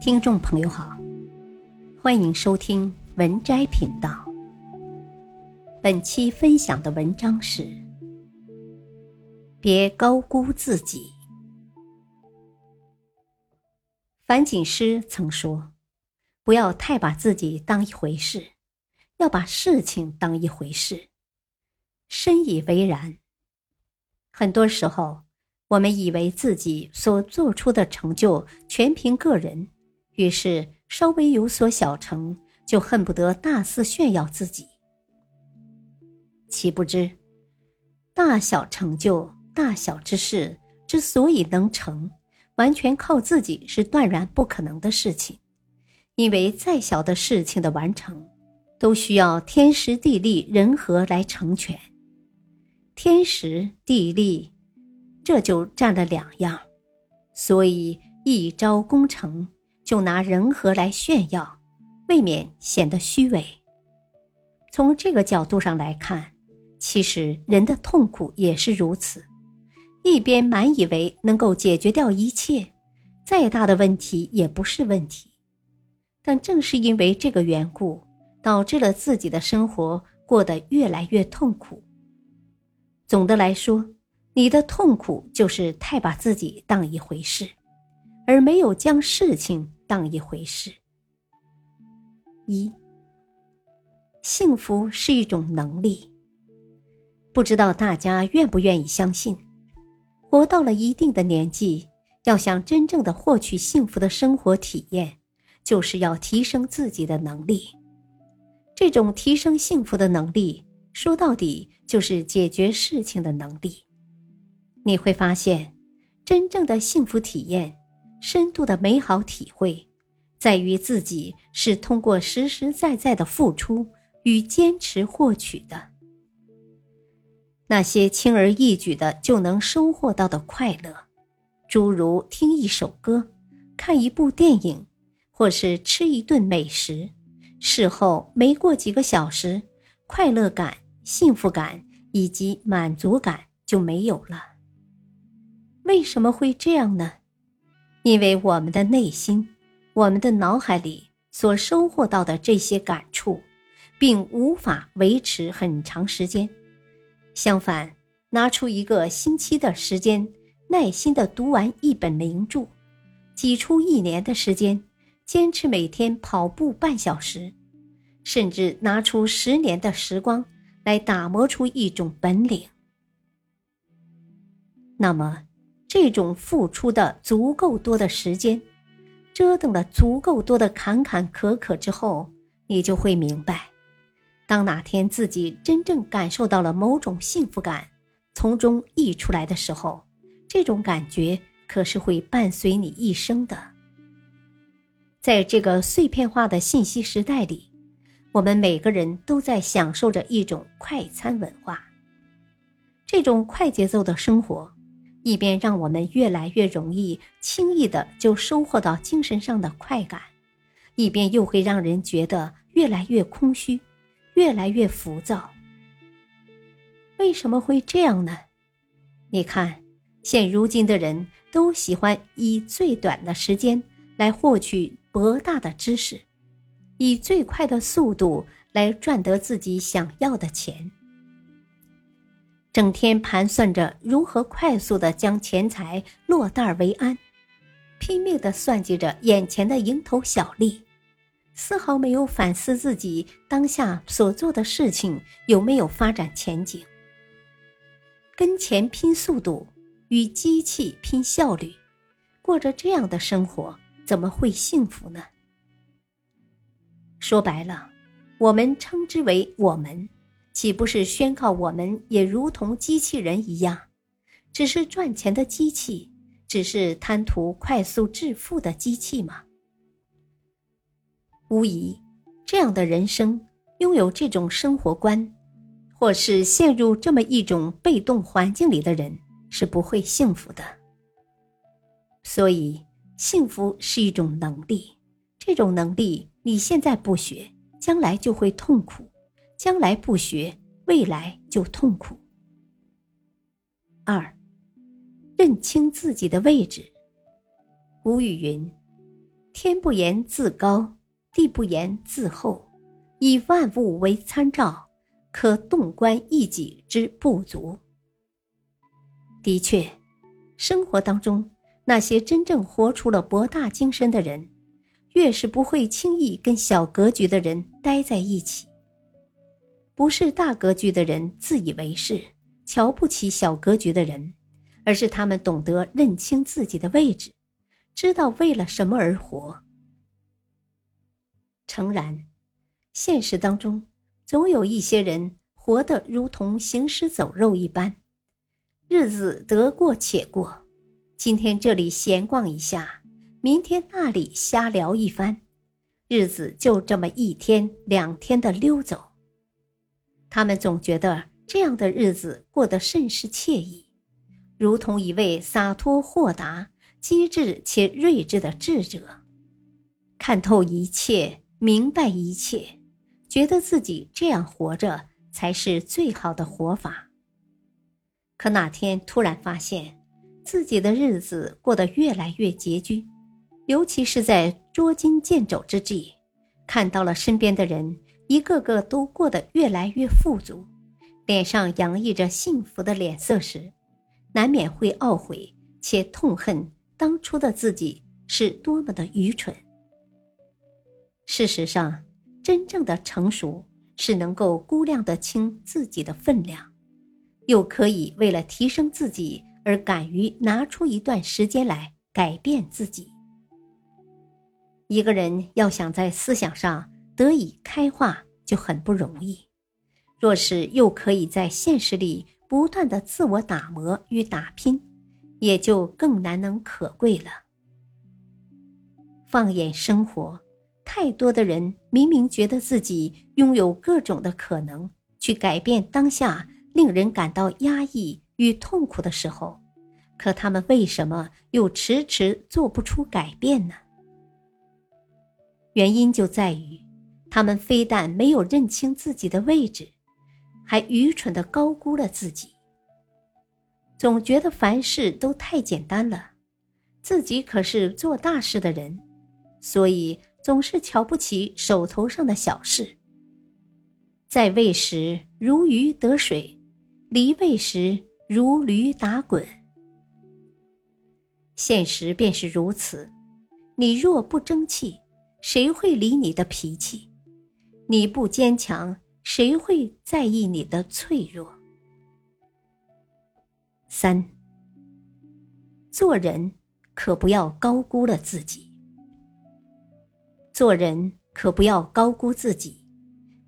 听众朋友好，欢迎收听文摘频道。本期分享的文章是：别高估自己。樊锦诗曾说：“不要太把自己当一回事，要把事情当一回事。”深以为然。很多时候，我们以为自己所做出的成就全凭个人。于是，稍微有所小成，就恨不得大肆炫耀自己。岂不知，大小成就、大小之事之所以能成，完全靠自己是断然不可能的事情。因为再小的事情的完成，都需要天时地利人和来成全。天时地利，这就占了两样，所以一朝功成。就拿人和来炫耀，未免显得虚伪。从这个角度上来看，其实人的痛苦也是如此。一边满以为能够解决掉一切，再大的问题也不是问题，但正是因为这个缘故，导致了自己的生活过得越来越痛苦。总的来说，你的痛苦就是太把自己当一回事，而没有将事情。当一回事。一，幸福是一种能力。不知道大家愿不愿意相信，活到了一定的年纪，要想真正的获取幸福的生活体验，就是要提升自己的能力。这种提升幸福的能力，说到底就是解决事情的能力。你会发现，真正的幸福体验。深度的美好体会，在于自己是通过实实在在的付出与坚持获取的。那些轻而易举的就能收获到的快乐，诸如听一首歌、看一部电影，或是吃一顿美食，事后没过几个小时，快乐感、幸福感以及满足感就没有了。为什么会这样呢？因为我们的内心，我们的脑海里所收获到的这些感触，并无法维持很长时间。相反，拿出一个星期的时间，耐心的读完一本名著，挤出一年的时间，坚持每天跑步半小时，甚至拿出十年的时光来打磨出一种本领，那么。这种付出的足够多的时间，折腾了足够多的坎坎坷坷之后，你就会明白，当哪天自己真正感受到了某种幸福感从中溢出来的时候，这种感觉可是会伴随你一生的。在这个碎片化的信息时代里，我们每个人都在享受着一种快餐文化，这种快节奏的生活。一边让我们越来越容易轻易的就收获到精神上的快感，一边又会让人觉得越来越空虚，越来越浮躁。为什么会这样呢？你看，现如今的人都喜欢以最短的时间来获取博大的知识，以最快的速度来赚得自己想要的钱。整天盘算着如何快速的将钱财落袋为安，拼命的算计着眼前的蝇头小利，丝毫没有反思自己当下所做的事情有没有发展前景。跟钱拼速度，与机器拼效率，过着这样的生活，怎么会幸福呢？说白了，我们称之为我们。岂不是宣告我们也如同机器人一样，只是赚钱的机器，只是贪图快速致富的机器吗？无疑，这样的人生，拥有这种生活观，或是陷入这么一种被动环境里的人，是不会幸福的。所以，幸福是一种能力，这种能力你现在不学，将来就会痛苦。将来不学，未来就痛苦。二，认清自己的位置。古语云：“天不言自高，地不言自厚，以万物为参照，可洞观一己之不足。的确，生活当中那些真正活出了博大精深的人，越是不会轻易跟小格局的人待在一起。不是大格局的人自以为是，瞧不起小格局的人，而是他们懂得认清自己的位置，知道为了什么而活。诚然，现实当中总有一些人活得如同行尸走肉一般。日子得过且过，今天这里闲逛一下，明天那里瞎聊一番，日子就这么一天两天的溜走。他们总觉得这样的日子过得甚是惬意，如同一位洒脱豁达、机智且睿智的智者，看透一切，明白一切，觉得自己这样活着才是最好的活法。可哪天突然发现，自己的日子过得越来越拮据，尤其是在捉襟见肘之际，看到了身边的人一个个都过得越来越富足，脸上洋溢着幸福的脸色时，难免会懊悔且痛恨当初的自己是多么的愚蠢。事实上，真正的成熟是能够估量得清自己的分量。又可以为了提升自己而敢于拿出一段时间来改变自己。一个人要想在思想上得以开化，就很不容易；若是又可以在现实里不断的自我打磨与打拼，也就更难能可贵了。放眼生活，太多的人明明觉得自己拥有各种的可能，去改变当下。令人感到压抑与痛苦的时候，可他们为什么又迟迟做不出改变呢？原因就在于，他们非但没有认清自己的位置，还愚蠢的高估了自己。总觉得凡事都太简单了，自己可是做大事的人，所以总是瞧不起手头上的小事。在位时如鱼得水。离位时如驴打滚，现实便是如此。你若不争气，谁会理你的脾气？你不坚强，谁会在意你的脆弱？三，做人可不要高估了自己。做人可不要高估自己，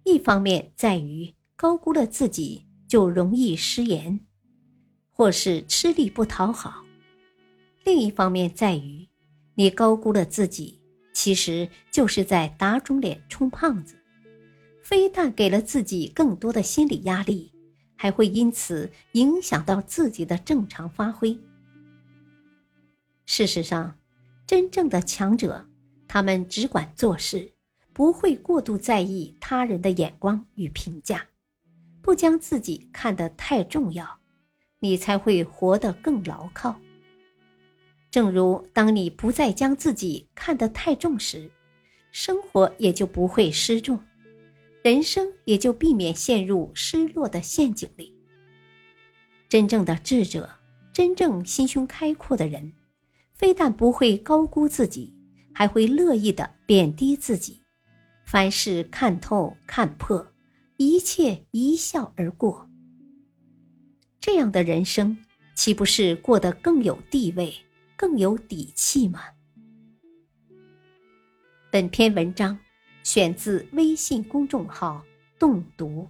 一方面在于高估了自己。就容易失言，或是吃力不讨好。另一方面在于，你高估了自己，其实就是在打肿脸充胖子，非但给了自己更多的心理压力，还会因此影响到自己的正常发挥。事实上，真正的强者，他们只管做事，不会过度在意他人的眼光与评价。不将自己看得太重要，你才会活得更牢靠。正如当你不再将自己看得太重时，生活也就不会失重，人生也就避免陷入失落的陷阱里。真正的智者，真正心胸开阔的人，非但不会高估自己，还会乐意的贬低自己，凡事看透看破。一切一笑而过，这样的人生岂不是过得更有地位、更有底气吗？本篇文章选自微信公众号“动读”，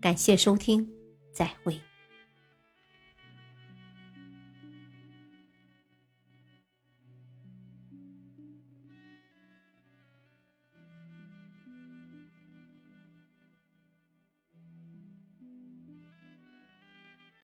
感谢收听，再会。